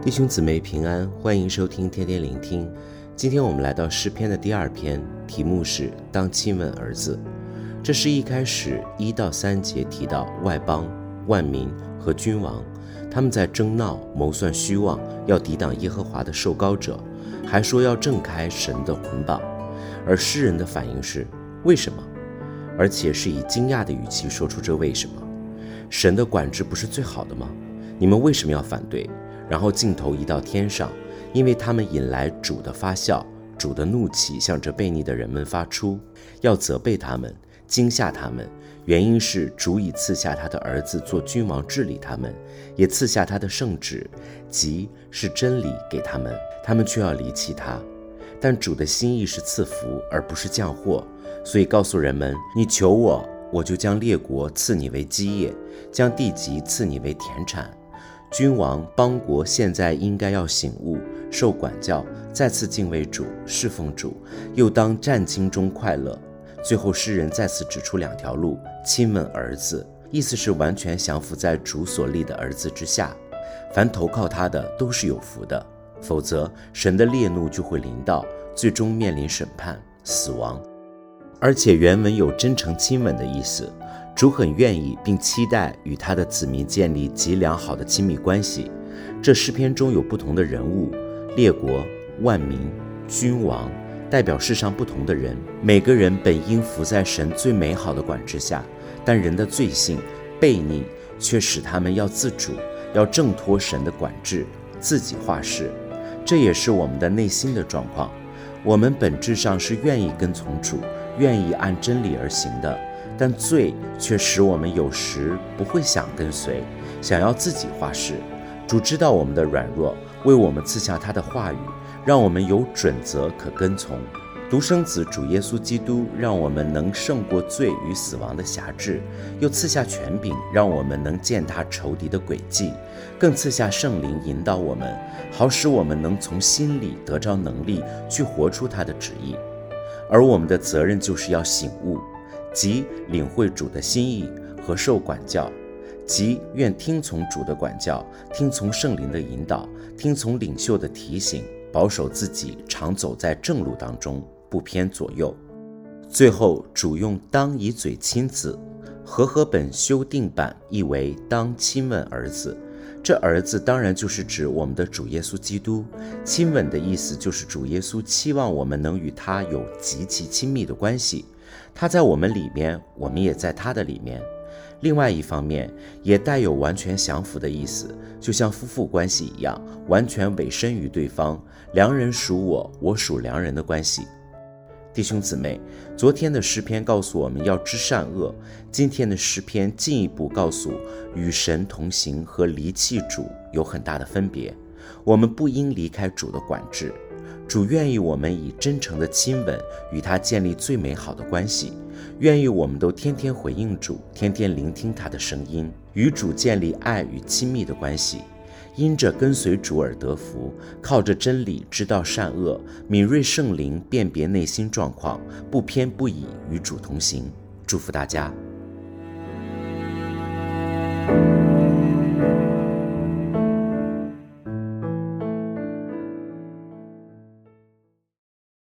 弟兄姊妹平安，欢迎收听天天聆听。今天我们来到诗篇的第二篇，题目是“当亲吻儿子”。这是一开始一到三节提到外邦、万民和君王，他们在争闹、谋算虚妄，要抵挡耶和华的受膏者，还说要挣开神的捆绑。而诗人的反应是：为什么？而且是以惊讶的语气说出这为什么。神的管制不是最好的吗？你们为什么要反对？然后镜头移到天上，因为他们引来主的发笑，主的怒气向着悖逆的人们发出，要责备他们，惊吓他们。原因是主已赐下他的儿子做君王治理他们，也赐下他的圣旨，即是真理给他们，他们却要离弃他。但主的心意是赐福，而不是降祸，所以告诉人们：你求我，我就将列国赐你为基业，将地极赐你为田产。君王邦国现在应该要醒悟，受管教，再次敬畏主，侍奉主，又当战兢中快乐。最后，诗人再次指出两条路：亲吻儿子，意思是完全降服在主所立的儿子之下，凡投靠他的都是有福的；否则，神的烈怒就会临到，最终面临审判、死亡。而且原文有真诚亲吻的意思。主很愿意并期待与他的子民建立极良好的亲密关系。这诗篇中有不同的人物，列国、万民、君王，代表世上不同的人。每个人本应服在神最美好的管制下，但人的罪性、悖逆却使他们要自主，要挣脱神的管制，自己话事。这也是我们的内心的状况。我们本质上是愿意跟从主，愿意按真理而行的。但罪却使我们有时不会想跟随，想要自己话事。主知道我们的软弱，为我们赐下他的话语，让我们有准则可跟从。独生子主耶稣基督，让我们能胜过罪与死亡的辖制，又赐下权柄，让我们能践踏仇敌的诡计，更赐下圣灵引导我们，好使我们能从心里得着能力去活出他的旨意。而我们的责任就是要醒悟。即领会主的心意和受管教，即愿听从主的管教，听从圣灵的引导，听从领袖的提醒，保守自己常走在正路当中，不偏左右。最后，主用“当以嘴亲子”，和合本修订版译为“当亲吻儿子”。这儿子当然就是指我们的主耶稣基督。亲吻的意思就是主耶稣期望我们能与他有极其亲密的关系。他在我们里面，我们也在他的里面。另外一方面，也带有完全降服的意思，就像夫妇关系一样，完全委身于对方，良人属我，我属良人的关系。弟兄姊妹，昨天的诗篇告诉我们要知善恶，今天的诗篇进一步告诉，与神同行和离弃主有很大的分别。我们不应离开主的管制。主愿意我们以真诚的亲吻与他建立最美好的关系，愿意我们都天天回应主，天天聆听他的声音，与主建立爱与亲密的关系，因着跟随主而得福，靠着真理知道善恶，敏锐圣灵辨别内心状况，不偏不倚与主同行。祝福大家。